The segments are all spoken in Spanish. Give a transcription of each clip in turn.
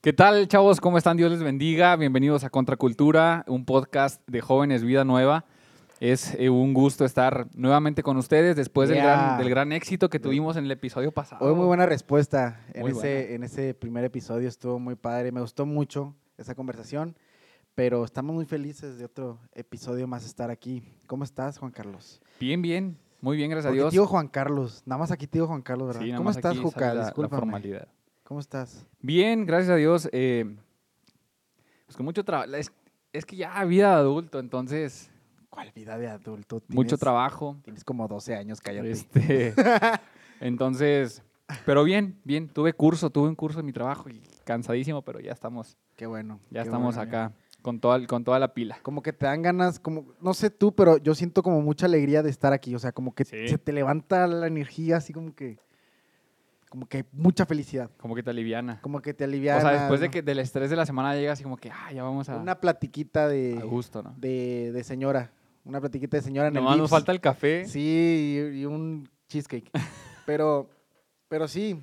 ¿Qué tal, chavos? ¿Cómo están? Dios les bendiga. Bienvenidos a Contracultura, un podcast de jóvenes Vida Nueva. Es eh, un gusto estar nuevamente con ustedes después del, gran, Yeah. del gran éxito que tuvimos en el episodio pasado. Hoy muy buena respuesta. En Muy ese, buena. en ese primer episodio estuvo muy padre. Me gustó mucho esa conversación. Pero estamos muy felices de otro episodio más estar aquí. ¿Cómo estás, Juan Carlos? Bien, bien. Muy bien, gracias a Porque Dios. digo Juan Carlos. Nada más aquí te digo Juan Carlos, ¿verdad? Sí, nada ¿Cómo más estás, Juca? la- formalidad. ¿Cómo estás? Bien, gracias a Dios. eh, pues con mucho trabajo. Es, es que ya vida de adulto, entonces ¿Cuál vida de adulto? mucho trabajo. Tienes como 12 años, cállate. Este, entonces, pero bien, bien. Tuve curso, tuve un curso en mi trabajo y cansadísimo, pero ya estamos, Qué bueno. ya qué estamos bueno, acá con toda, con toda la pila. Como que te dan ganas, como, no sé tú, pero yo siento como mucha alegría de estar aquí. O sea, como que Sí. se te levanta la energía, así como que, como que mucha felicidad. Como que te aliviana. Como que te alivia. O sea, después de que del estrés de la semana llegas así como que, ah, ya vamos a, Una platiquita a de, gusto, ¿no? de, de señora. Una platiquita de señora en Nomás el nos falta el café. Sí, y, y un cheesecake. pero, pero sí,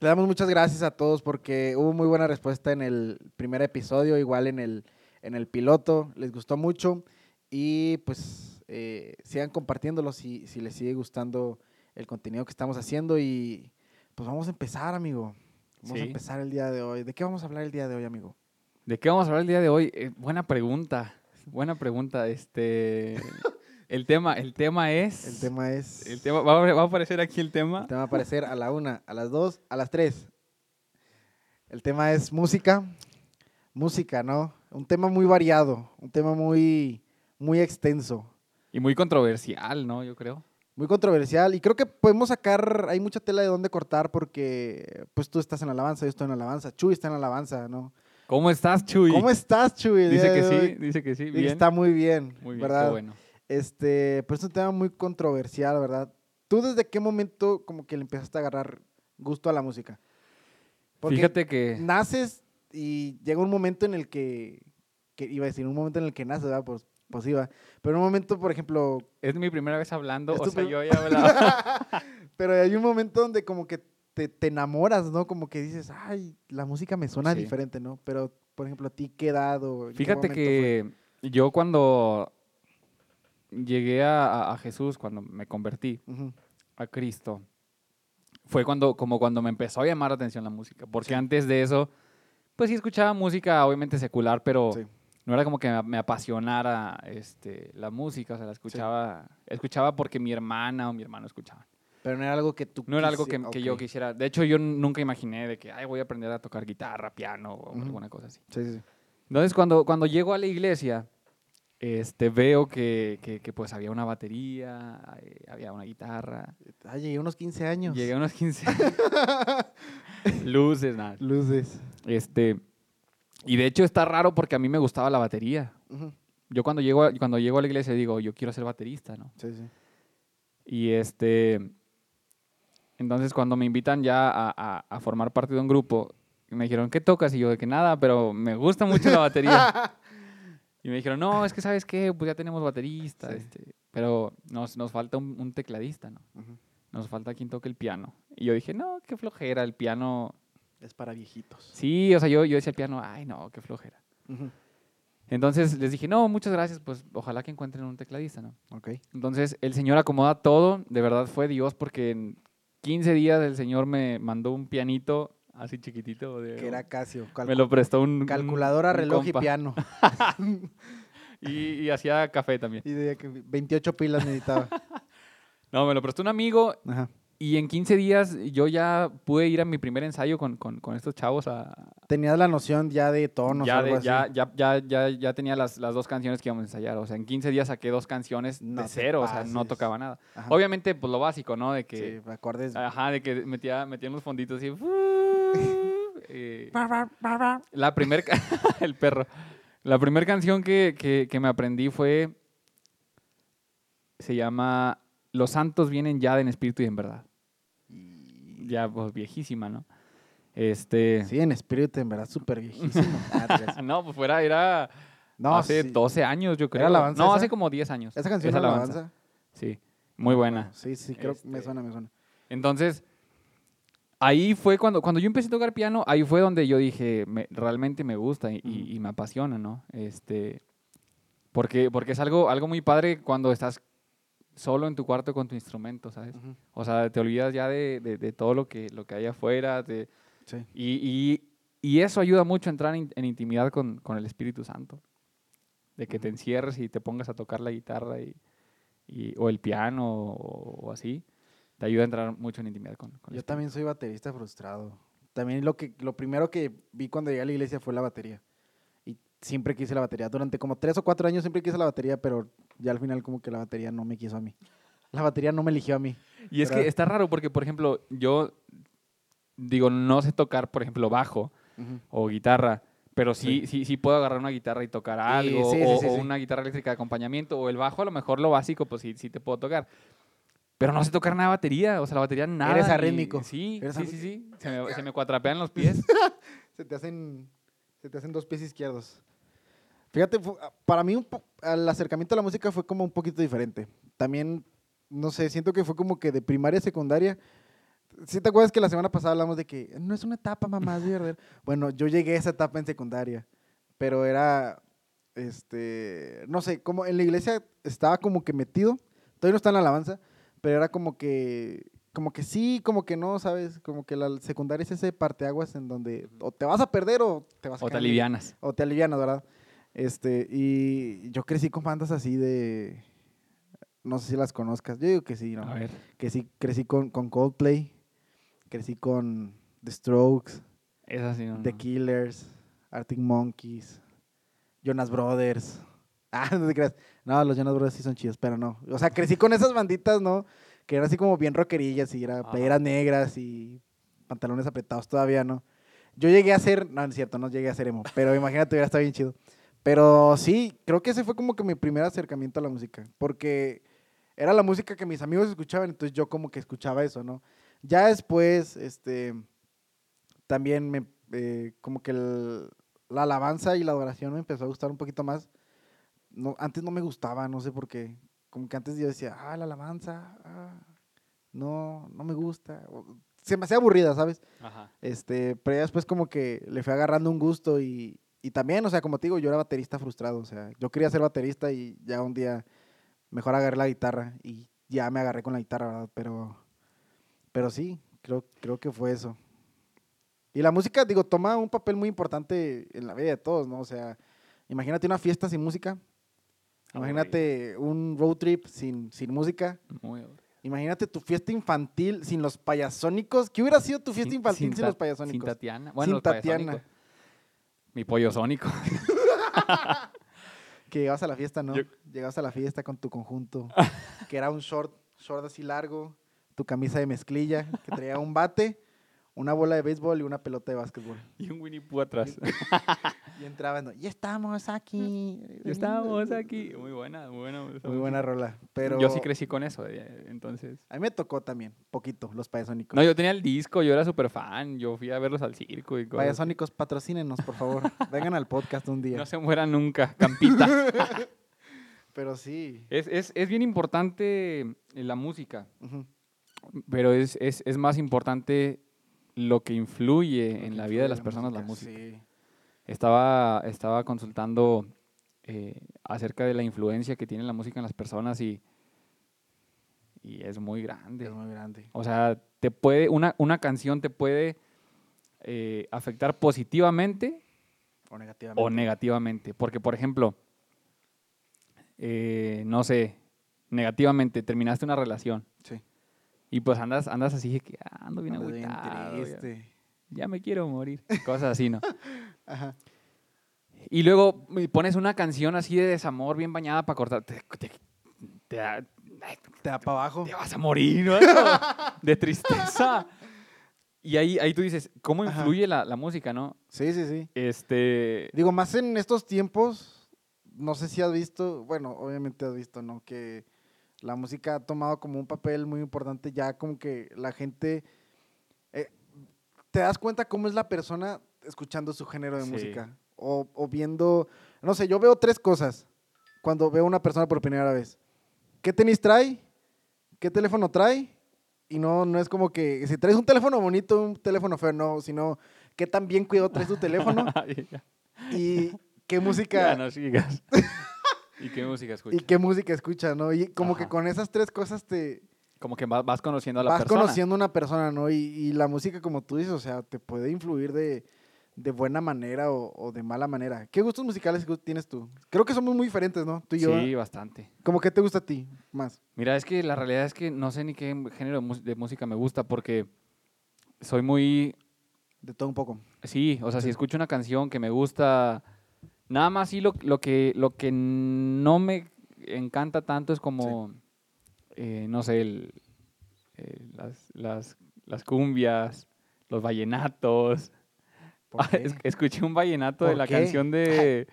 le damos muchas gracias a todos porque hubo muy buena respuesta en el primer episodio, igual en el, en el piloto. Les gustó mucho y pues eh, sigan compartiéndolo si, si les sigue gustando el contenido que estamos haciendo y pues vamos a empezar, amigo. Vamos a empezar el día de hoy. ¿De qué vamos a hablar el día de hoy, amigo? ¿De qué vamos a hablar el día de hoy? Eh, buena pregunta. Buena pregunta. Este, el tema, el tema es. El tema es... el tema, va, a- va a aparecer aquí el tema. Te va a aparecer a la una, a las dos, a las tres. El tema es música. Música, ¿no? Un tema muy variado, un tema muy, muy extenso, Y muy controversial, ¿no? Yo creo. muy controversial. Y creo que podemos sacar, hay mucha tela de dónde cortar porque pues tú estás en alabanza, yo estoy en alabanza, Chuy está en alabanza, ¿no? ¿Cómo estás, Chuy? ¿Cómo estás, Chuy? Dice que sí, dice que sí. Bien. Está muy bien, Muy bien, ¿verdad? qué bueno. Este, pero es un tema muy controversial, ¿verdad? ¿Tú desde qué momento como que le empezaste a agarrar gusto a la música? Porque Fíjate que. naces y llega un momento en el que, que iba a decir, un momento en el que naces, ¿verdad? Pues, pues iba. Pero un momento, por ejemplo, Es mi primera vez hablando, o sea, yo ya hablaba. pero hay un momento donde como que te, te enamoras, ¿no? Como que dices, ay, la música me suena Sí. diferente, ¿no? Pero, por ejemplo, ¿a ti qué edad o qué Fíjate que yo cuando llegué a, Jesús, cuando me convertí a Cristo, fue cuando, como cuando me empezó a llamar la atención la música. Porque Sí. antes de eso, pues sí escuchaba música, obviamente secular, pero Sí. no era como que me, apasionara este, la música. O sea, la escuchaba, escuchaba porque mi hermana o mi hermano escuchaban. Pero no era algo que tú No era algo que, que yo quisiera. De hecho, yo nunca imaginé de que Ay, voy a aprender a tocar guitarra, piano o Ujú. alguna cosa así. Sí, sí, sí. Entonces, cuando, cuando llego a la iglesia, este, veo que, que, que, pues había una batería, eh, había una guitarra. Ah, llegué a unos 15 años. Llegué a unos 15 luces, nada. Luces. Este, y de hecho está raro porque a mí me gustaba la batería. Yo cuando llego a, cuando llego a la iglesia digo, yo quiero ser baterista, ¿no? Sí, sí. Y este, entonces cuando me invitan ya a, a- a formar parte de un grupo, me dijeron, ¿qué tocas? Y yo, de que nada, pero me gusta mucho la batería. y me dijeron, no, es que ¿sabes qué? Pues ya tenemos baterista, Sí. este, pero nos, nos falta un, un tecladista, ¿no? Nos falta quien toque el piano. Y yo dije, no, qué flojera, el piano... Es para viejitos. Sí, o sea, yo, yo decía el piano, ay, no, qué flojera. Entonces les dije, no, muchas gracias, pues ojalá que encuentren un tecladista, ¿no? Ok. Entonces el Señor acomoda todo, de verdad fue Dios, porque en 15 días el Señor me mandó un pianito así chiquitito. De, Que era Casio. me lo prestó un... calculadora, un reloj y piano. Y, y hacía café también. y de que 28 pilas necesitaba. No, me lo prestó un amigo Ajá. y en 15 días yo ya pude ir a mi primer ensayo con, con- con estos chavos a... Tenías la noción ya de tonos ya, o algo de- así. ya, ya, ya, ya, ya tenía las, las dos canciones que íbamos a ensayar. O sea, en 15 días saqué dos canciones No de cero, o sea, no tocaba nada. Ajá. Obviamente, pues lo básico, ¿no? De que... Sí, acordes. Ajá, de que metía, metía unos fonditos así. Eh, la primer... el perro. La primera canción que, que- que me aprendí fue... Se llama Los santos vienen ya en espíritu y en verdad. Ya, pues viejísima, ¿no? Este... Sí, en espíritu, en verdad, súper viejísimo. No, pues fuera, era no, hace sí. 12 años, yo creo. alabanza no, esa? hace como 10 años. ¿Esa canción es alabanza? Sí, muy buena. Sí, sí, creo que me Este- suena, me suena. Entonces, ahí fue cuando, cuando yo empecé a tocar piano, ahí fue donde yo dije, me- realmente me gusta y, y- Ujú. y me apasiona, ¿no? Este, porque, porque es algo, algo muy padre cuando estás solo en tu cuarto con tu instrumento, ¿sabes? O sea, te olvidas ya de, de- de todo lo que, lo que hay afuera. te- Sí. y, y- eso ayuda mucho a entrar en, en intimidad con, con el Espíritu Santo. De que te encierres y te pongas a tocar la guitarra y, y- o el piano o, o así. Te ayuda a entrar mucho en intimidad con, con Yo Espíritu. también soy baterista frustrado. También lo que lo primero que vi cuando llegué a la iglesia fue la batería. Y siempre quise la batería. Durante como tres o cuatro años siempre quise la batería, pero ya al final como que la batería no me quiso a mí. La batería no me eligió a mí. Y es que ¿verdad? está raro porque, por ejemplo, yo digo, no sé tocar, por ejemplo, bajo Ujú. o guitarra, pero sí, sí, sí puedo agarrar una guitarra y tocar algo, sí, sí, o, sí, o sí. una guitarra eléctrica de acompañamiento, o el bajo, a lo mejor lo básico, pues sí, sí te puedo tocar. Pero no sé tocar nada de batería, o sea, la batería nada. Eres arrítmico. Sí, Eres sí, sí, sí. Se me, se me cuatrapean los pies. Se te hacen, se te hacen dos pies izquierdos. Fíjate, ah, para mí un el acercamiento a la música fue como un poquito diferente. También, no sé, siento que fue como que de primaria a secundaria. ¿Sí te acuerdas que la semana pasada hablamos de que no es una etapa, mamá, es? Bueno, yo llegué a esa etapa en secundaria, pero era, este, no sé, como en la iglesia estaba como que metido, todavía no está en la alabanza, pero era como que, como que sí, como que no, ¿sabes? Como que la secundaria es ese parteaguas en donde o te vas a perder o te vas a o te caer. alivianas. O te alivianas, ¿verdad? Este, y yo crecí con bandas así de, no sé si las conozcas, yo digo que sí, ¿no? A ver. Que sí, crecí con, con Coldplay, crecí con The Strokes, Esa sí, no. The no. Killers, Arctic Monkeys, Jonas Brothers. Ah, no te creas. No, los Jonas Brothers sí son chidos, pero no. O sea, crecí con esas banditas, ¿no? Que eran así como bien rockerillas y era playeras negras y pantalones apretados todavía, ¿no? Yo llegué a ser, no, no es cierto, no llegué a ser emo, pero imagínate, hubiera estado bien chido. Pero sí, creo que ese fue como que mi primer acercamiento a la música, porque era la música que mis amigos escuchaban, entonces yo como que escuchaba eso, ¿no? Ya después, este, también me, eh, como que el- la alabanza y la adoración me empezó a gustar un poquito más. No, antes no me gustaba, no sé por qué. Como que antes yo decía, ah, la alabanza, ah, no, no me gusta. O- Se me hacía aburrida, ¿sabes? Ajá. Este, pero ya después como que le fui agarrando un gusto y, y también, o sea, como te digo, yo era baterista frustrado, o sea, yo quería ser baterista y ya un día mejor agarré la guitarra y ya me agarré con la guitarra, ¿verdad? Pero, pero sí, creo, creo que fue eso. Y la música, digo, toma un papel muy importante en la vida de todos, ¿no? O sea, imagínate una fiesta sin música, imagínate un road trip sin, sin música, Muy imagínate tu fiesta infantil sin los payasónicos. ¿Qué hubiera sido tu fiesta Sin- infantil sin, los payasónicos? Sin Tatiana. Bueno, Sin los Tatiana. Mi pollo sónico. Que llegabas a la fiesta, ¿no? Yo- Llegabas a la fiesta con tu conjunto, que era un short, short así largo, tu camisa de mezclilla, que traía un bate, una bola de béisbol y una pelota de básquetbol. y un Winnie Pooh atrás. Y entraban, ¿no? y estamos aquí. Estamos aquí. Muy buena, muy buena. Muy buena rola. Pero Yo sí crecí con eso, eh, entonces. A mí me tocó también, poquito, los payasónicos. No, yo tenía el disco, yo era súper fan, yo fui a verlos al circo y cosas. Payasónicos, patrocínenos, por favor. Vengan al podcast un día. No se mueran nunca, Campita. Pero sí. es, es, es bien importante eh, la música, ujú, pero es, es, es más importante lo que influye lo en que la vida de las personas la música. Sí. Estaba, estaba consultando eh, acerca de la influencia que tiene la música en las personas y, y es muy grande. Es muy grande. O sea, te puede, una, una canción te puede eh, afectar positivamente O negativamente. o negativamente. Porque, por ejemplo, eh, no sé, negativamente terminaste una relación Sí. Y pues andas, andas así que "Ah, ando bien Ando agüitado, ya, triste. ya me quiero morir. Cosas así, ¿no? Ajá. Y luego me pones una canción así de desamor bien bañada para cortar. Te, te- te da- da para abajo. te vas a morir, ¿no? De tristeza. Y ahí, ahí tú dices, ¿cómo influye la, la música, no? Sí, sí, sí. Este. Digo, más en estos tiempos, no sé si has visto, bueno, obviamente has visto, ¿no? Que la música ha tomado como un papel muy importante, ya como que la gente, eh, te das cuenta cómo es la persona escuchando su género de Sí. música, o, o viendo, no sé, yo veo tres cosas cuando veo a una persona por primera vez. ¿Qué tenis trae? ¿Qué teléfono trae? y no, no es como que si traes un teléfono bonito, un teléfono feo, no, sino qué tan bien cuidado traes tu teléfono y qué música... Ya no sigas. ¿Y qué música escuchas? Y qué música escuchas, ¿no? Y como que con esas tres cosas te Como que vas, vas conociendo a la vas persona. conociendo a una persona, ¿no? Y, y la música, como tú dices, o sea, te puede influir de, de buena manera o, o de mala manera. ¿Qué gustos musicales tienes tú? Creo que somos muy diferentes, ¿no? Tú y yo. Sí, bastante. ¿Cómo que te gusta a ti más? Mira, es que la realidad es que no sé ni qué género de, música me gusta porque soy muy... De todo un poco. Sí, o sea, si escucho una canción que me gusta, nada más sí lo, lo, que, lo que no me encanta tanto es como, eh, no sé, el- eh, las, las, las cumbias, los vallenatos. ¿Por Ah, es- escuché un vallenato de ¿Por la qué? canción de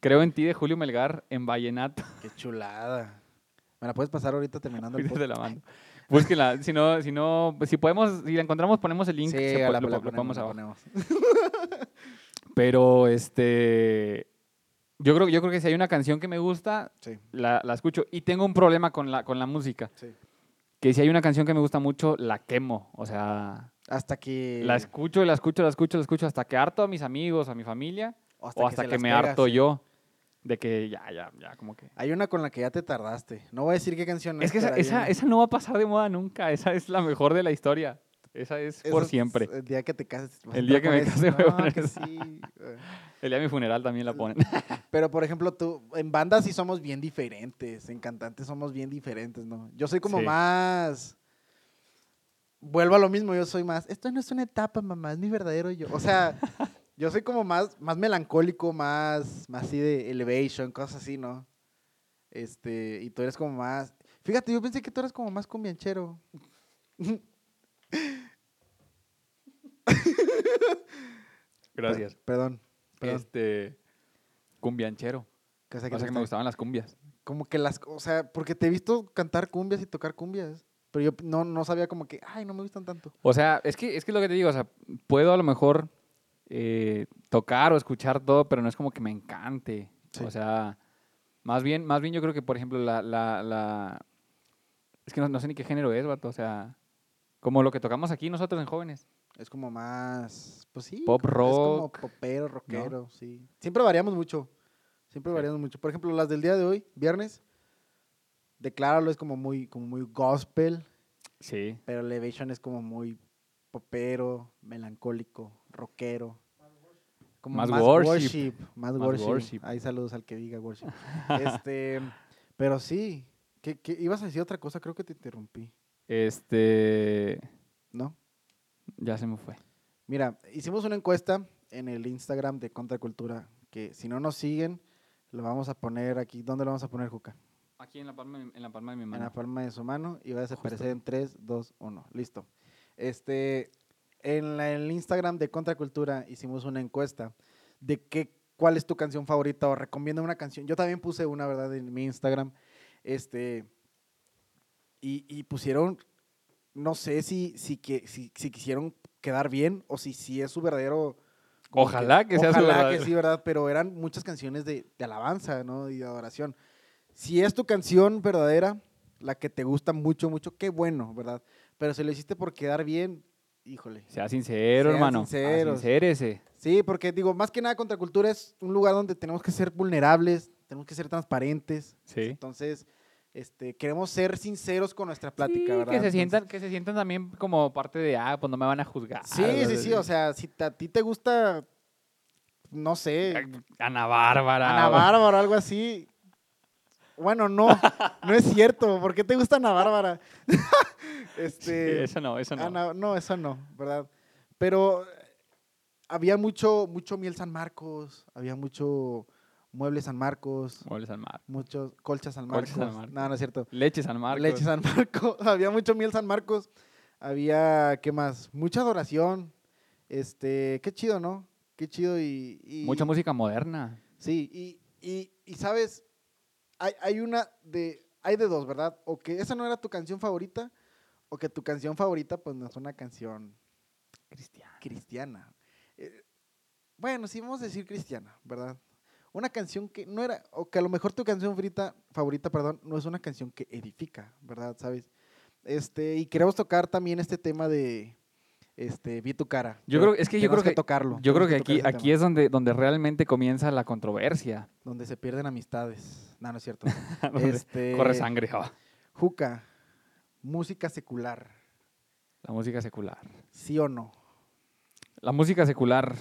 Creo en ti de Julio Melgar en vallenato. Qué chulada. ¿Me la puedes pasar ahorita terminando el podcast? la mando. Búsquenla. Si no, si no, si podemos, si la encontramos, ponemos el link. Sí, se la, lo, la lo ponemos, la abajo. ponemos. Pero este. Yo creo, yo creo que si hay una canción que me gusta, Sí, la, la escucho. Y tengo un problema con la, con la música. sí. Que si hay una canción que me gusta mucho, la quemo. O sea, Hasta que... la escucho, la escucho, la escucho, la escucho hasta que harto a mis amigos, a mi familia. o o hasta se que, las me pegas, harto yo. De que ya, ya, ya, como que. Hay una con la que ya te tardaste. No voy a decir qué canción Es que esa, esa, esa no va a pasar de moda nunca. Esa es la mejor de la historia. Esa es por siempre. El día que te cases. El día que me case voy a No, poner que esa. sí. El día de mi funeral también la ponen. Pero, por ejemplo, tú, en bandas sí somos bien diferentes. En cantantes somos bien diferentes, ¿no? Yo soy como Sí. más... Vuelvo a lo mismo, yo soy más... Esto no es una etapa, mamá, es mi verdadero yo. O sea, yo soy como más, más melancólico, más, más así de elevation, cosas así, ¿no? Este, y tú eres como más... Fíjate, yo pensé que tú eras como más cumbianchero. Gracias. Perdón, perdón. Este. Cumbianchero. O sea, O que sea, te que me gusta- gustaban las cumbias. Como que las, o sea, porque te he visto cantar cumbias y tocar cumbias, pero yo no, no sabía como que, ay, no me gustan tanto. O sea, es que es que lo que te digo, o sea, puedo a lo mejor eh, tocar o escuchar todo, pero no es como que me encante. Sí. O sea, más bien, más bien yo creo que, por ejemplo, la, la, la... Es que no, no sé ni qué género es, vato. O sea, como lo que tocamos aquí nosotros en jóvenes. Es como más, pues sí. Pop como- Es como rock, popero, rockero, sí. Siempre variamos mucho, siempre Sí. variamos mucho. Por ejemplo, las del día de hoy, viernes, Decláralo es como muy, como muy gospel, Sí. pero Elevation es como muy popero, melancólico, rockero. Como Más worship. Más, Más worship. worship. Ahí saludos al que diga worship. este, pero sí, ¿qué, qué- ibas a decir otra cosa? Creo que te interrumpí, Este. ¿no? Ya se me fue. Mira, hicimos una encuesta en el Instagram de Contracultura, que si no nos siguen, lo vamos a poner aquí. ¿Dónde lo vamos a poner, Juca? Aquí en la palma, de- en la palma de mi En mano. la palma de su mano y va a desaparecer Justo. en 3, 2, 1. Listo. Este, en la- en el Instagram de Contracultura hicimos una encuesta de qué, cuál es tu canción favorita o recomienda una canción. Yo también puse una, ¿verdad? En mi Instagram. Este, y, y pusieron, no sé si, si, que, si, si quisieron quedar bien o si, si es su verdadero... Ojalá que sea su ojalá verdadero. que sí, ¿verdad? Pero eran muchas canciones de, de alabanza, ¿no? Y de adoración. Si es tu canción verdadera, la que te gusta mucho, mucho, qué bueno, ¿verdad? Pero si lo hiciste por quedar bien, híjole. Sea sincero, hermano. sinceros. Sincérese. Sí, porque digo, más que nada Contracultura es un lugar donde tenemos que ser vulnerables, tenemos que ser transparentes. Sí. Entonces, este, queremos ser sinceros con nuestra plática, Sí, ¿verdad? Que se, Entonces- sientan, que se sientan también como parte de, ah, pues no me van a juzgar. Sí, sí, sí, o sea, si a ti te gusta, no sé, Ana Bárbara. Ana Bárbara algo así. Bueno, no, no es cierto. ¿Por qué te gusta Ana Bárbara? Sí, este, eso no, eso no. Ana- no, eso no, ¿verdad? Pero eh, había mucho, mucho miel San Marcos, había mucho mueble San Marcos, Muebles al mar. muchos colchas San Marcos. Colchas San Marcos. No, no es cierto. Leche San Marcos. Leche San Marcos, había mucho miel San Marcos, había, ¿qué más? Mucha adoración. Este, qué chido, ¿no? Qué chido y... y- Mucha música moderna. Sí, y, y, y sabes, hay, hay una de, hay de dos, ¿verdad? O que esa no era tu canción favorita, o que tu canción favorita pues no es una canción Cristiana. cristiana. Eh, bueno, sí vamos a decir cristiana, ¿verdad? Una canción que no era, o que a lo mejor tu canción favorita, favorita, perdón, no es una canción que edifica, ¿verdad? ¿Sabes? Este, y queremos tocar también este tema de este, vi tu cara. Yo creo, es que yo creo que, tocarlo. Yo creo que aquí, aquí es donde, donde realmente comienza la controversia. Donde se pierden amistades. No, no es cierto. este, corre sangre. Juca, música secular. La música secular. ¿Sí o no? La música secular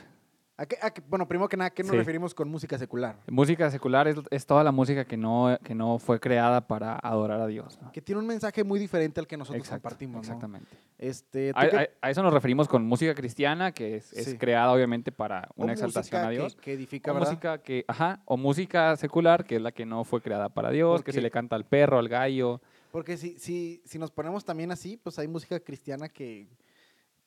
bueno, primero que nada, ¿qué nos referimos con música secular? Música secular es, toda la música que no, que no fue creada para adorar a Dios. Que tiene un mensaje muy diferente al que nosotros compartimos. Exactamente. Este, a, eso nos referimos con música cristiana, que es, creada obviamente para una exaltación a Dios. Que, edifica, o música que, ajá, o música secular, que es la que no fue creada para Dios, que se le canta al perro, al gallo. Porque si, si, si nos ponemos también así, pues hay música cristiana que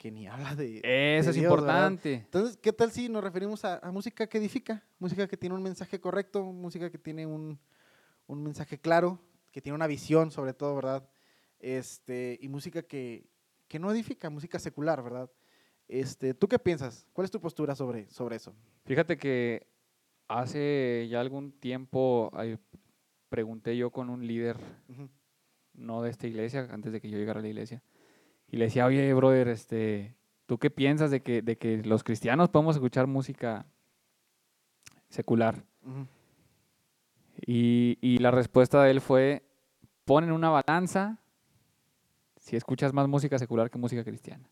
que ni habla de. Eso es importante. Entonces, ¿qué tal si nos referimos a, música que edifica? Música que tiene un mensaje correcto, música que tiene un, mensaje claro, que tiene una visión, sobre todo, ¿verdad? Este, y música que, no edifica, música secular, ¿verdad? Este, ¿Tú qué piensas? ¿Cuál es tu postura sobre, sobre eso? Fíjate que hace ya algún tiempo pregunté yo con un líder, no de esta iglesia, antes de que yo llegara a la iglesia y le decía, oye, brother, este, ¿tú qué piensas de que, de que los cristianos podemos escuchar música secular? y, y, la respuesta de él fue, pon en una balanza si escuchas más música secular que música cristiana.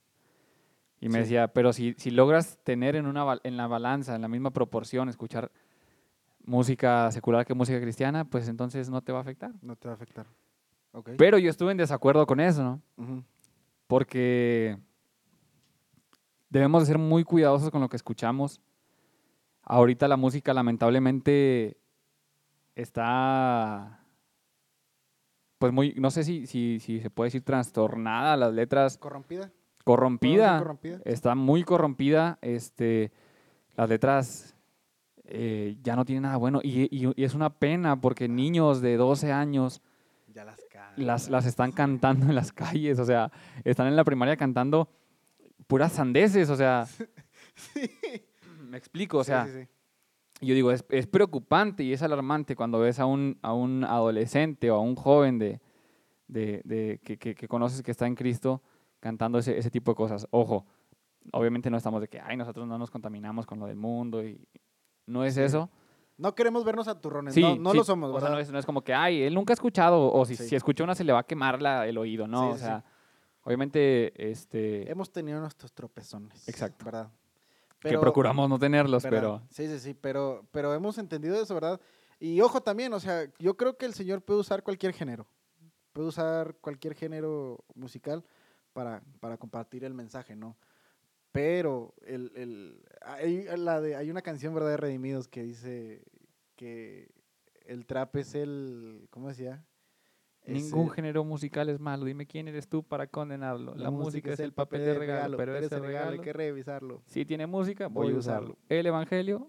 Y me decía, pero si, si logras tener en, una, en la balanza, en la misma proporción, escuchar música secular que música cristiana, pues entonces no te va a afectar. No te va a afectar. Okay. Pero yo estuve en desacuerdo con eso, ¿no? Porque debemos de ser muy cuidadosos con lo que escuchamos. Ahorita la música lamentablemente está, pues muy, no sé si, si, si se puede decir trastornada, las letras. Corrompida. Corrompida. Está muy corrompida. Este, las letras eh, ya no tienen nada bueno. Y, y, es una pena porque niños de 12 años las, las, están cantando en las calles, o sea, están en la primaria cantando puras sandeces, o sea, me explico, o sea, yo digo, es, es, preocupante y es alarmante cuando ves a un, a un adolescente o a un joven de, de, de que, que, conoces que está en Cristo cantando ese, ese tipo de cosas. Ojo, obviamente no estamos de que, ay, nosotros no nos contaminamos con lo del mundo y no es eso, no queremos vernos a turrones, no, no lo somos, ¿verdad? no, es, como que, ay, él nunca ha escuchado, o si, si escucha una se le va a quemar la, el oído, ¿no? o sea, obviamente, este... Hemos tenido nuestros tropezones. Exacto. ¿Verdad? que procuramos no tenerlos, pero... Sí, sí, sí, pero, pero hemos entendido eso, ¿verdad? Y ojo también, o sea, yo creo que el Señor puede usar cualquier género. Puede usar cualquier género musical para, para compartir el mensaje, ¿no? Pero el, el, hay, la de, hay una canción, ¿verdad? De Redimidos que dice que el trap es el, ¿cómo decía? Ningún género musical es malo. Dime quién eres tú para condenarlo. La, música, es el papel de regalo, pero, ese regalo, hay que revisarlo. Si tiene música, voy, a usarlo. El evangelio,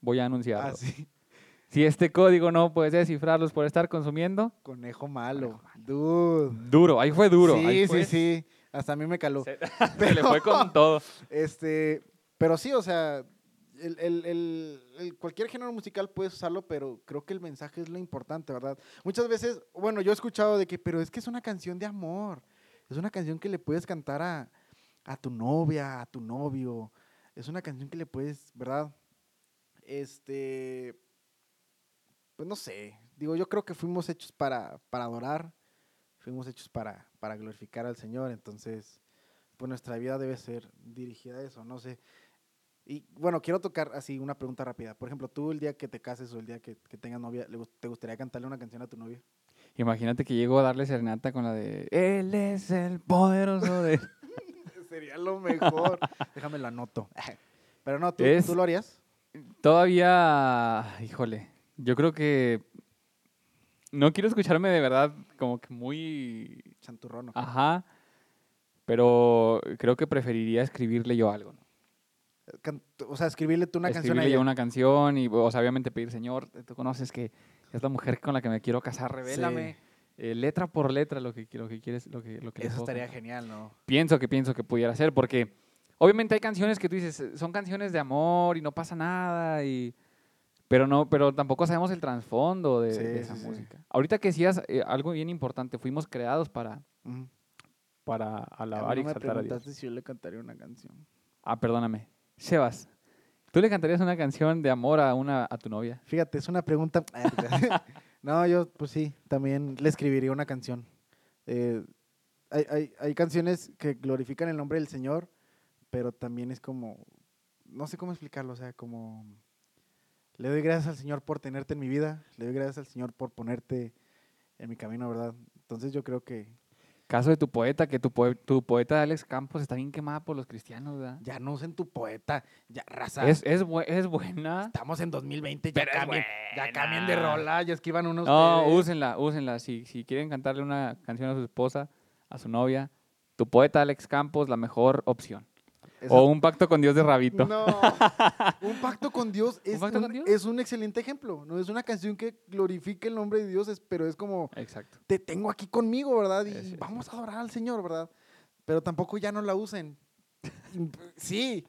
voy a anunciarlo. Ah, si este código no puedes descifrarlos por estar consumiendo. Conejo malo. Dude. Duro, ahí fue duro. Sí, sí, sí. Hasta a mí me caló. Se, le fue con todo. Este, pero sí, o sea, el, cualquier género musical puedes usarlo, pero creo que el mensaje es lo importante, ¿verdad? Muchas veces, bueno, yo he escuchado de que, pero es que es una canción de amor. Es una canción que le puedes cantar a, a tu novia, a tu novio. Es una canción que le puedes, ¿verdad? Este, pues no sé. Digo, yo creo que fuimos hechos para, para adorar fuimos hechos para, para glorificar al Señor, entonces, pues nuestra vida debe ser dirigida a eso, no sé. Y bueno, quiero tocar así una pregunta rápida. Por ejemplo, tú el día que te cases o el día que, tengas novia, ¿te gustaría cantarle una canción a tu novia? Imagínate que llego a darle serenata con la de Él es el poderoso de... Sería lo mejor. Déjame la anoto. Pero no, ¿tú, ¿tú lo harías? Todavía, híjole, yo creo que no quiero escucharme de verdad como que muy... Santurrono. Ajá. Pero creo que preferiría escribirle yo algo, ¿no? O sea, escribirle tú una canción ella. yo una canción y, o sea, obviamente pedir, Señor, tú conoces que es la mujer con la que me quiero casar, revélame. Eh, letra por letra lo que, lo que quieres, lo que, lo que Eso estaría genial, ¿no? Pienso que pienso que pudiera ser, porque obviamente hay canciones que tú dices, son canciones de amor y no pasa nada y pero no, pero tampoco sabemos el trasfondo de, esa música. Ahorita que decías eh, algo bien importante, fuimos creados para, para A alabar y exaltar a Dios. preguntaste si yo le cantaría una canción. Ah, perdóname. Sebas, ¿tú le cantarías una canción de amor a una a tu novia? Fíjate, es una pregunta. no, yo, pues sí, también le escribiría una canción. Eh, hay, hay, hay canciones que glorifican el nombre del Señor, pero también es como, no sé cómo explicarlo, o sea, como, le doy gracias al Señor por tenerte en mi vida, le doy gracias al Señor por ponerte en mi camino, ¿verdad? Entonces yo creo que Caso de tu poeta, que tu, poe- tu poeta Alex Campos está bien quemada por los cristianos, ¿verdad? ya no usen tu poeta, ya raza. Es, es, bue- es buena. Estamos en 2020, ya cambien, ya cambien de rola, ya escriban unos. No, úsenla, úsenla. Si, si quieren cantarle una canción a su esposa, a su novia, tu poeta Alex Campos, la mejor opción. O un pacto con Dios de Rabito. No, un pacto con Dios es, pacto un, con Dios? es un excelente ejemplo. No es una canción que glorifique el nombre de Dios, pero es como, Exacto. te tengo aquí conmigo, ¿verdad? Y vamos a adorar al Señor, ¿verdad? Pero tampoco ya no la usen. Sí.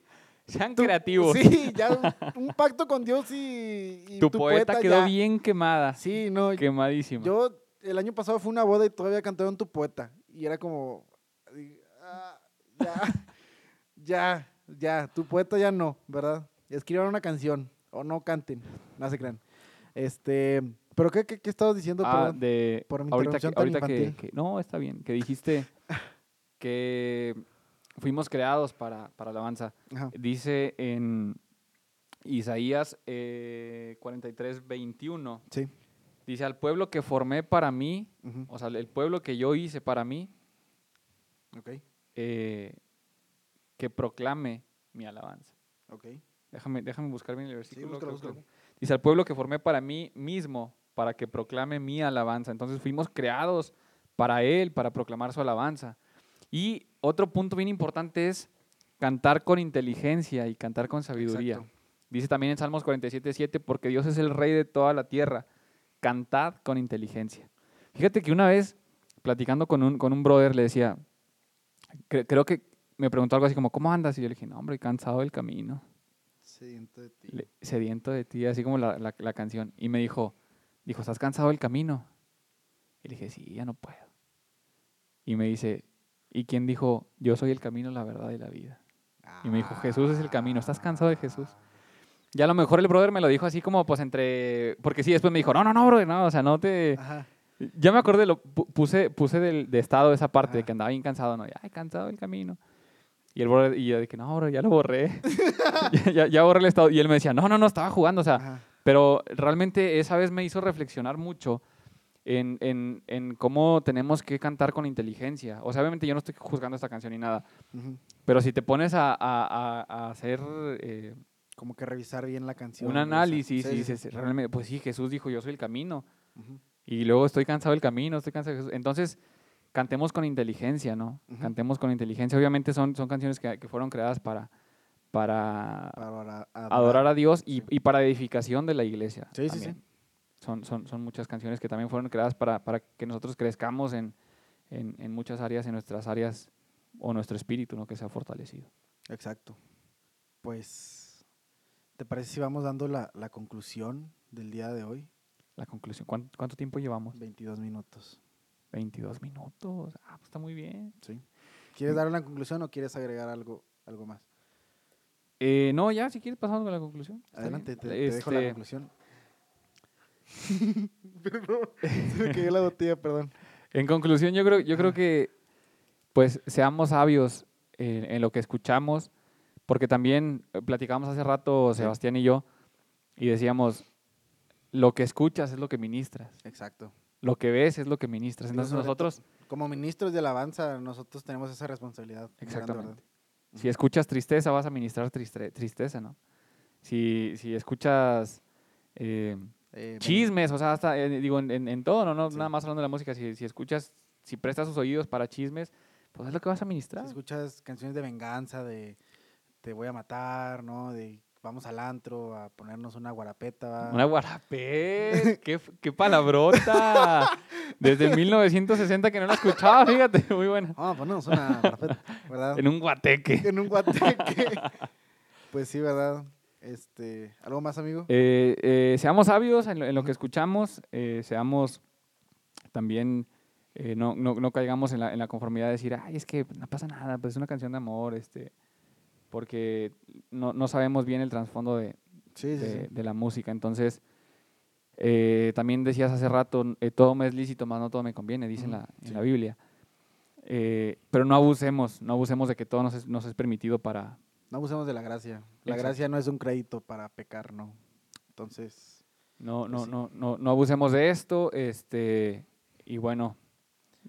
Sean tú- creativos. Sí, ya un, un pacto con Dios y, y tu, poeta, quedó ya- bien quemada. Sí, no. Quemadísima. Yo el año pasado fue una boda y todavía cantaron tu poeta. Y era como, ah, ya, ya, ya, tu poeta ya no, ¿verdad? Escriban una canción o no canten, no se crean. Este, pero ¿qué, qué, qué estabas diciendo? Ah, Perdón? de por mi ahorita, que, ahorita que, no, está bien, que dijiste que fuimos creados para, para alabanza. Ajá. Dice en Isaías eh, 43, 21, Sí. dice, al pueblo que formé para mí, o sea, el pueblo que yo hice para mí, Ok, eh, que proclame mi alabanza. ok. Déjame, déjame buscar bien el versículo. búscalo, creo que- búscalo. Dice, al pueblo que formé para mí mismo, para que proclame mi alabanza. Entonces fuimos creados para Él, para proclamar su alabanza. Y otro punto bien importante es cantar con inteligencia y cantar con sabiduría. Exacto. Dice también en Salmos 47, 7, porque Dios es el rey de toda la tierra. Cantad con inteligencia. Fíjate que una vez, platicando con un, con un brother, le decía, cre- creo que me preguntó algo así como, ¿cómo andas? Y yo le dije, no, hombre, cansado del camino Sediento de ti. le- sediento de ti, así como la, la- la canción. Y me dijo, dijo, ¿estás cansado del camino? Y le dije, sí, ya no puedo. Y me dice, ¿y quién dijo, yo soy el camino, la verdad y la vida? Y me dijo, Jesús es el camino, ¿estás cansado de Jesús? Ya a lo mejor el brother me lo dijo así como, pues entre, porque sí, después me dijo, no, no, no, brother, no, o sea, no te... Ajá. Ya me acordé, lo, pu- puse, puse del, de estado esa parte, de Ajá. que andaba bien cansado, ¿no? Ay, cansado del camino. Y, brother, y yo dije, no, bro, ya lo borré. ya, ya, ya borré el estado. Y él me decía, no, no, no, estaba jugando, o sea, Ajá. pero realmente esa vez me hizo reflexionar mucho en, en- en cómo tenemos que cantar con inteligencia. O sea, obviamente yo no estoy juzgando esta canción ni nada, ujú. pero si te pones a, a- a- a hacer eh, Como que revisar bien la canción. un análisis Sí, y sí, sí. dices, realmente, pues sí, Jesús dijo, yo soy el camino. Ujú. Y luego estoy cansado del camino, estoy cansado de Jesús. Entonces, cantemos con inteligencia, ¿no? Ujú. Cantemos con inteligencia. Obviamente son, son canciones que, que fueron creadas para, para Para adora- adorar a Dios y, Sí. y para edificación de la iglesia. Sí, sí, sí. también. Son, son, son muchas canciones que también fueron creadas para, para que nosotros crezcamos en, en, en muchas áreas, en nuestras áreas o nuestro espíritu, ¿no? Que sea fortalecido. Exacto. Pues, ¿te parece si vamos dando la, la conclusión del día de hoy? La conclusión. ¿Cuánto, cuánto tiempo llevamos? 22 minutos. 22 minutos. Ah, pues está muy bien. ¿sí? ¿Quieres dar una conclusión o quieres agregar algo, algo más? Eh, no, ya, si quieres pasamos con la conclusión. Adelante, te, te dejo la Este, conclusión. perdón, se me cayó la botella, perdón. En conclusión, yo creo, yo creo que pues seamos sabios en, en lo que escuchamos, porque también eh, platicamos hace rato. Sebastián y yo, y decíamos, lo que escuchas es lo que ministras, Exacto. Lo que ves es lo que ministras. Entonces nosotros, Como ministros de alabanza, nosotros tenemos esa responsabilidad. exactamente, si escuchas tristeza, vas a ministrar triste- tristeza, ¿no? Si, si escuchas eh, Eh, ven- chismes, o sea, hasta, eh, digo, en, en- en todo, ¿no? no Sí. Nada más hablando de la música, si, si escuchas, si prestas tus oídos para chismes, pues es lo que vas a ministrar. Si escuchas canciones de venganza, de te voy a matar, ¿no? De vamos al antro a ponernos una guarapeta. ¿va? Una guarapé, qué, qué palabrota. Desde 1960 que no la escuchaba, fíjate, muy buena. Vamos a ponernos una guarapeta, ¿verdad? En un guateque. En un guateque. pues sí, ¿verdad? Este, ¿Algo más, amigo? Eh, eh, seamos sabios en lo, en lo que escuchamos, eh, seamos también eh, no, no, no caigamos en la, en la conformidad de decir, ay, es que no pasa nada, pues es una canción de amor, este, porque no, no sabemos bien el trasfondo de, Sí, de, sí. de la música. Entonces, eh, también decías hace rato, eh, todo me es lícito, más no todo me conviene, dice en la, en sí. la Biblia. Eh, pero no abusemos, no abusemos de que todo nos es, nos es permitido para... No abusemos de la gracia. La Exacto. gracia no es un crédito para pecar, no. Entonces, No, Pues no, no, no, no abusemos de esto, este, y bueno,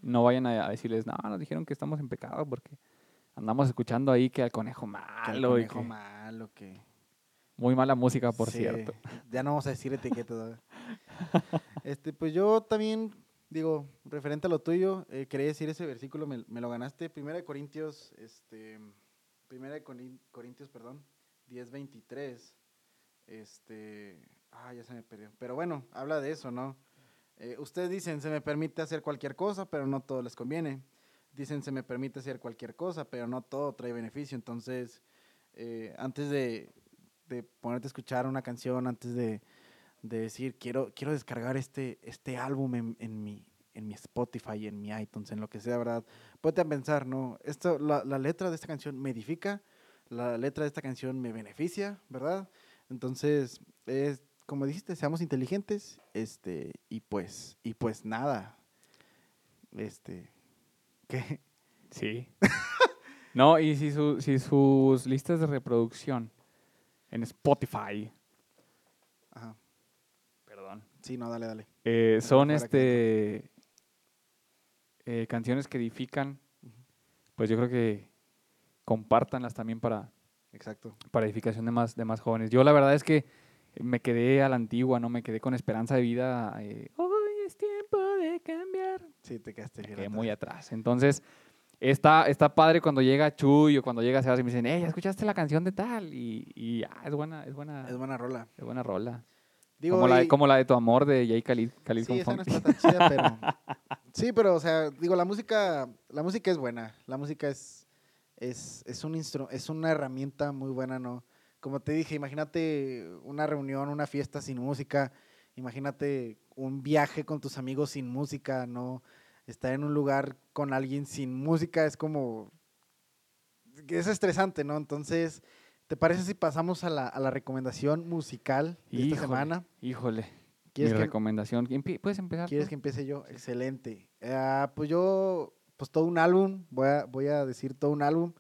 no vayan a, a decirles, no, nos dijeron que estamos en pecado porque andamos escuchando ahí que al conejo que malo y conejo que malo, que... muy mala música, por Sí, cierto. Ya no vamos a decir etiquetas. este, pues yo también, digo, referente a lo tuyo, eh, quería decir ese versículo, me, me lo ganaste. Primera de Corintios, este, Primera de Corin- Corintios, perdón, 10, 23. Este, ah, ya se me perdió. Pero bueno, habla de eso, ¿no? Eh, ustedes dicen, se me permite hacer cualquier cosa, pero no todo les conviene. Dicen, se me permite hacer cualquier cosa, pero no todo trae beneficio. Entonces, eh, antes de, de ponerte a escuchar una canción, antes de, de decir, quiero, quiero descargar este, este álbum en, en mi, en mi Spotify, en mi iTunes, en lo que sea, ¿verdad? Ponte pensar, ¿no? Esto, la, la letra de esta canción me edifica, la letra de esta canción me beneficia, ¿verdad? Entonces, es, como dijiste, seamos inteligentes, este, y pues, y pues nada, este, ¿qué? Sí. no, y si, su- si sus listas de reproducción en Spotify, Ajá, perdón, sí, no, dale, dale. eh, son este eh, canciones que edifican, pues yo creo que compártanlas también para, Exacto. para edificación de más, de más jóvenes. Yo la verdad es que me quedé a la antigua, ¿no? Me quedé con esperanza de vida. eh, Hoy es tiempo de cambiar. Sí, te quedaste Me bien quedé atrás. muy atrás. Entonces, está, está padre cuando llega Chuy o cuando llega Sebas y me dicen, hey, ¿ya ¿escuchaste la canción de tal? Y, y ah, es buena, es buena, Es buena rola. es buena rola. Digo, como, la, de- y- como la de tu amor de Jay Khalid, Khalid Sí, esa no está tan chida, pero... Sí, pero, o sea, digo, la música, la música es buena. La música es, es, es, un instru- es una herramienta muy buena, ¿no? Como te dije, imagínate una reunión, una fiesta sin música. Imagínate un viaje con tus amigos sin música, ¿no? Estar en un lugar con alguien sin música es como... Es estresante, ¿no? Entonces, ¿te parece si pasamos a la, a la recomendación musical de esta semana? Híjole, mi ¿Quieres que, recomendación. Empie- ¿Puedes empezar? ¿Quieres tú? que empiece yo? Excelente. Ah, pues yo, pues todo un álbum, voy a, voy a decir todo un álbum,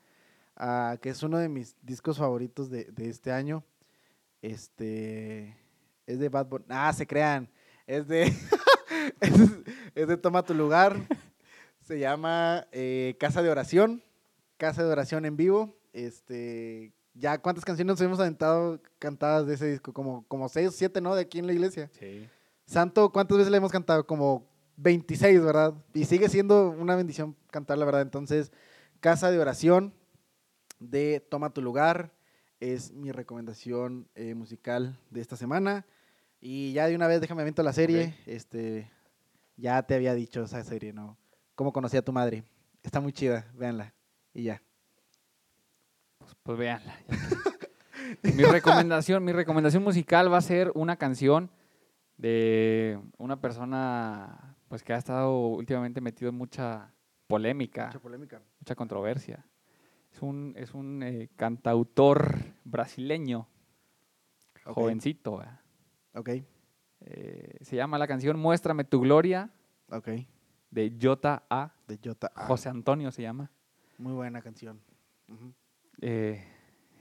ah, que es uno de mis discos favoritos de, de este año. Este, es de Bad Bunny. Ah, se crean. Es de, es, es de Toma tu lugar. Se llama eh, Casa de Oración. Casa de Oración en vivo. Este, ya cuántas canciones nos hemos aventado cantadas de ese disco, como, como seis o siete, ¿no? De aquí en la iglesia. Sí. Santo, ¿cuántas veces le hemos cantado? Como 26, ¿verdad? Y sigue siendo una bendición cantar, la verdad. Entonces, Casa de Oración de Toma tu lugar es mi recomendación eh, musical de esta semana. Y ya de una vez déjame aviento la serie. Este, ya te había dicho esa serie, ¿no? ¿Cómo conocí a tu madre? Está muy chida, véanla. Y ya. Pues, pues véanla. mi recomendación, mi recomendación musical va a ser una canción de una persona pues que ha estado últimamente metido en mucha polémica, Mucha polémica. mucha controversia. Es un, es un eh, cantautor brasileño, jovencito. ¿verdad? Ok, Eh, se llama la canción Muéstrame tu gloria ok. de Jota A. De Jota. A. José Antonio se llama. Muy buena canción. Eh,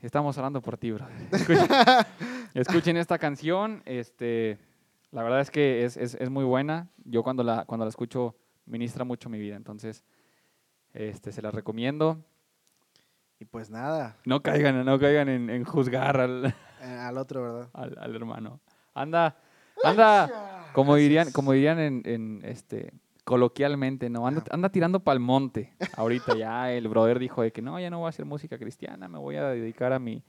estamos hablando por ti, brother. Escuchen, escuchen esta canción. Este, la verdad es que es, es- es muy buena. Yo cuando la, cuando la escucho ministra mucho mi vida. Entonces, este, se la recomiendo. Y pues nada, No caigan, no caigan en, en juzgar al, eh, al otro, ¿verdad? al- al hermano. Anda, anda, como dirían, como dirían en, en, este coloquialmente, ¿no? Anda, anda tirando pa'l monte. Ahorita ya el brother dijo de que no, ya no voy a hacer música cristiana, me voy a dedicar a mi,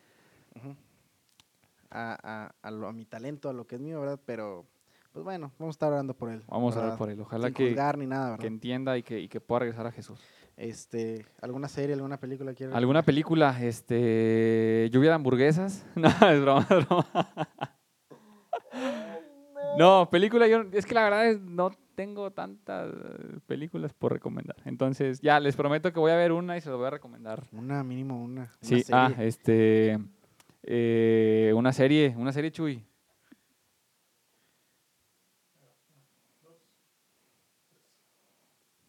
a, a- a lo- a mi talento, a lo que es mío, ¿verdad? Pero, pues bueno, vamos a estar orando por él. Vamos a ver por él. Ojalá Sin que, juzgar ni nada, que entienda y que, y que pueda regresar a Jesús. Este, ¿Alguna serie, alguna película quieres? ¿Alguna película? Este, Lluvia de hamburguesas. No, es broma, es broma. No, película yo, es que la verdad es, no tengo tantas películas por recomendar. Entonces, ya, les prometo que voy a ver una y se lo voy a recomendar. Una, mínimo una. una Sí, ah, serie. este, eh, una serie, una serie Chuy.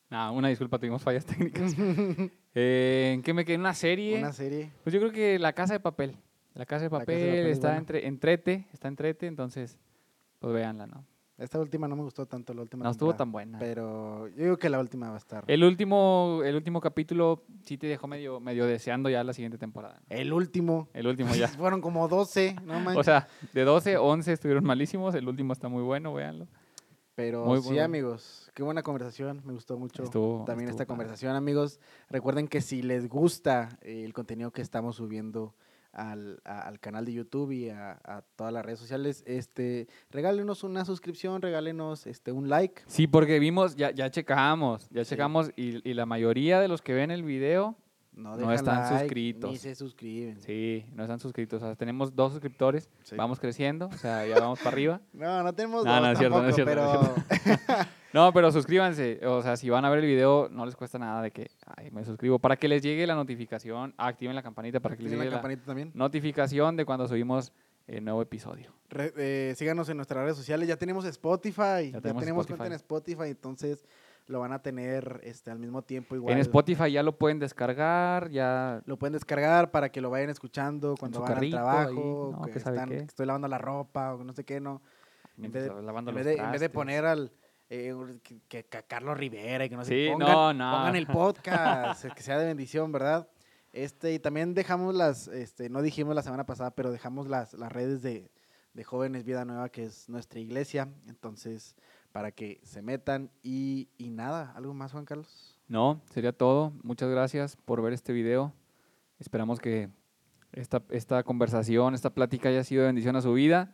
No, una disculpa, tuvimos fallas técnicas. Eh, ¿En qué me quedé? ¿Una serie? Una serie. Pues yo creo que La Casa de Papel. La Casa de Casa de Papel, Papel es está entre, entrete, está entrete, entonces, pues véanla, ¿no? Esta última no me gustó tanto, la última No estuvo tan buena. Pero yo digo que la última va a estar. El último, el último capítulo sí te dejó medio, medio deseando ya la siguiente temporada. ¿no? El último. El último ya. Fueron como 12, no manches. O sea, de 12, 11 estuvieron malísimos. El último está muy bueno, véanlo. Pero muy sí, bueno. amigos, qué buena conversación, me gustó mucho Estuvo- también estuvo esta padre. conversación, amigos. Recuerden que si les gusta el contenido que estamos subiendo al, a- al canal de YouTube y a, a todas las redes sociales, este, regálenos una suscripción, regálenos este, un like. Sí, porque vimos, ya, ya checamos, ya Sí. checamos y, y la mayoría de los que ven el video, No, están like, Ni suscritos. se suscriben. sí, no están suscritos. O sea, tenemos dos suscriptores, Sí. vamos creciendo, o sea, ya vamos para arriba. No, no tenemos No, dos no es cierto, no es cierto, no es pero No, pero suscríbanse. O sea, si van a ver el video, no les cuesta nada de que ay, me suscribo. Para que les llegue la notificación, activen la campanita para que les llegue la la, campanita también. notificación de cuando subimos el nuevo episodio. Re- eh, síganos en nuestras redes sociales. Ya tenemos Spotify. Ya tenemos tenemos, Spotify. cuenta en Spotify, entonces lo van a tener este, al mismo tiempo igual. En Spotify ya lo pueden descargar, ya Lo pueden descargar para que lo vayan escuchando cuando van al trabajo, que, ¿Qué sabe están- que estoy lavando la ropa o no sé qué, no. En vez de, lavando en los vez de, en vez de trastes. poner al eh, que, Carlos Rivera y que no sé Sí, no, no. pongan el podcast, que sea de bendición, ¿verdad? Este, y también dejamos las, este, no dijimos la semana pasada, pero dejamos las, las redes de, de Jóvenes Vida Nueva, que es nuestra iglesia. Entonces, para que se metan y, y nada, ¿algo más, Juan Carlos? No, sería todo. Muchas gracias por ver este video. Esperamos que esta, esta conversación, esta plática haya sido de bendición a su vida.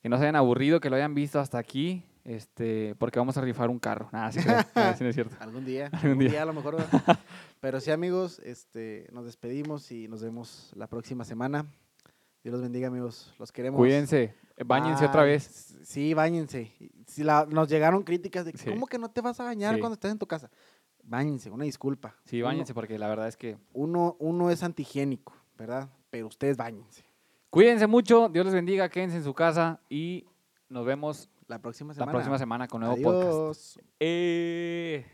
Que no se hayan aburrido, que lo hayan visto hasta aquí, este, porque vamos a rifar un carro. Nada, sí, creo. Nada, sí no es cierto. Algún día, Algún día. día. a lo mejor. Pero sí, amigos, este, nos despedimos y nos vemos la próxima semana. Dios los bendiga, amigos. Los queremos. Cuídense, eh, báñense otra vez. Sí. Si la- nos llegaron críticas de que, Sí. ¿cómo que no te vas a bañar Sí. cuando estás en tu casa? Báñense, una disculpa. Sí, báñense, porque la verdad es que. Uno, uno, es antihigiénico, ¿verdad? Pero ustedes báñense. Cuídense mucho, Dios les bendiga, quédense en su casa y nos vemos La próxima la semana. próxima semana con nuevo podcast. Adiós. Eh.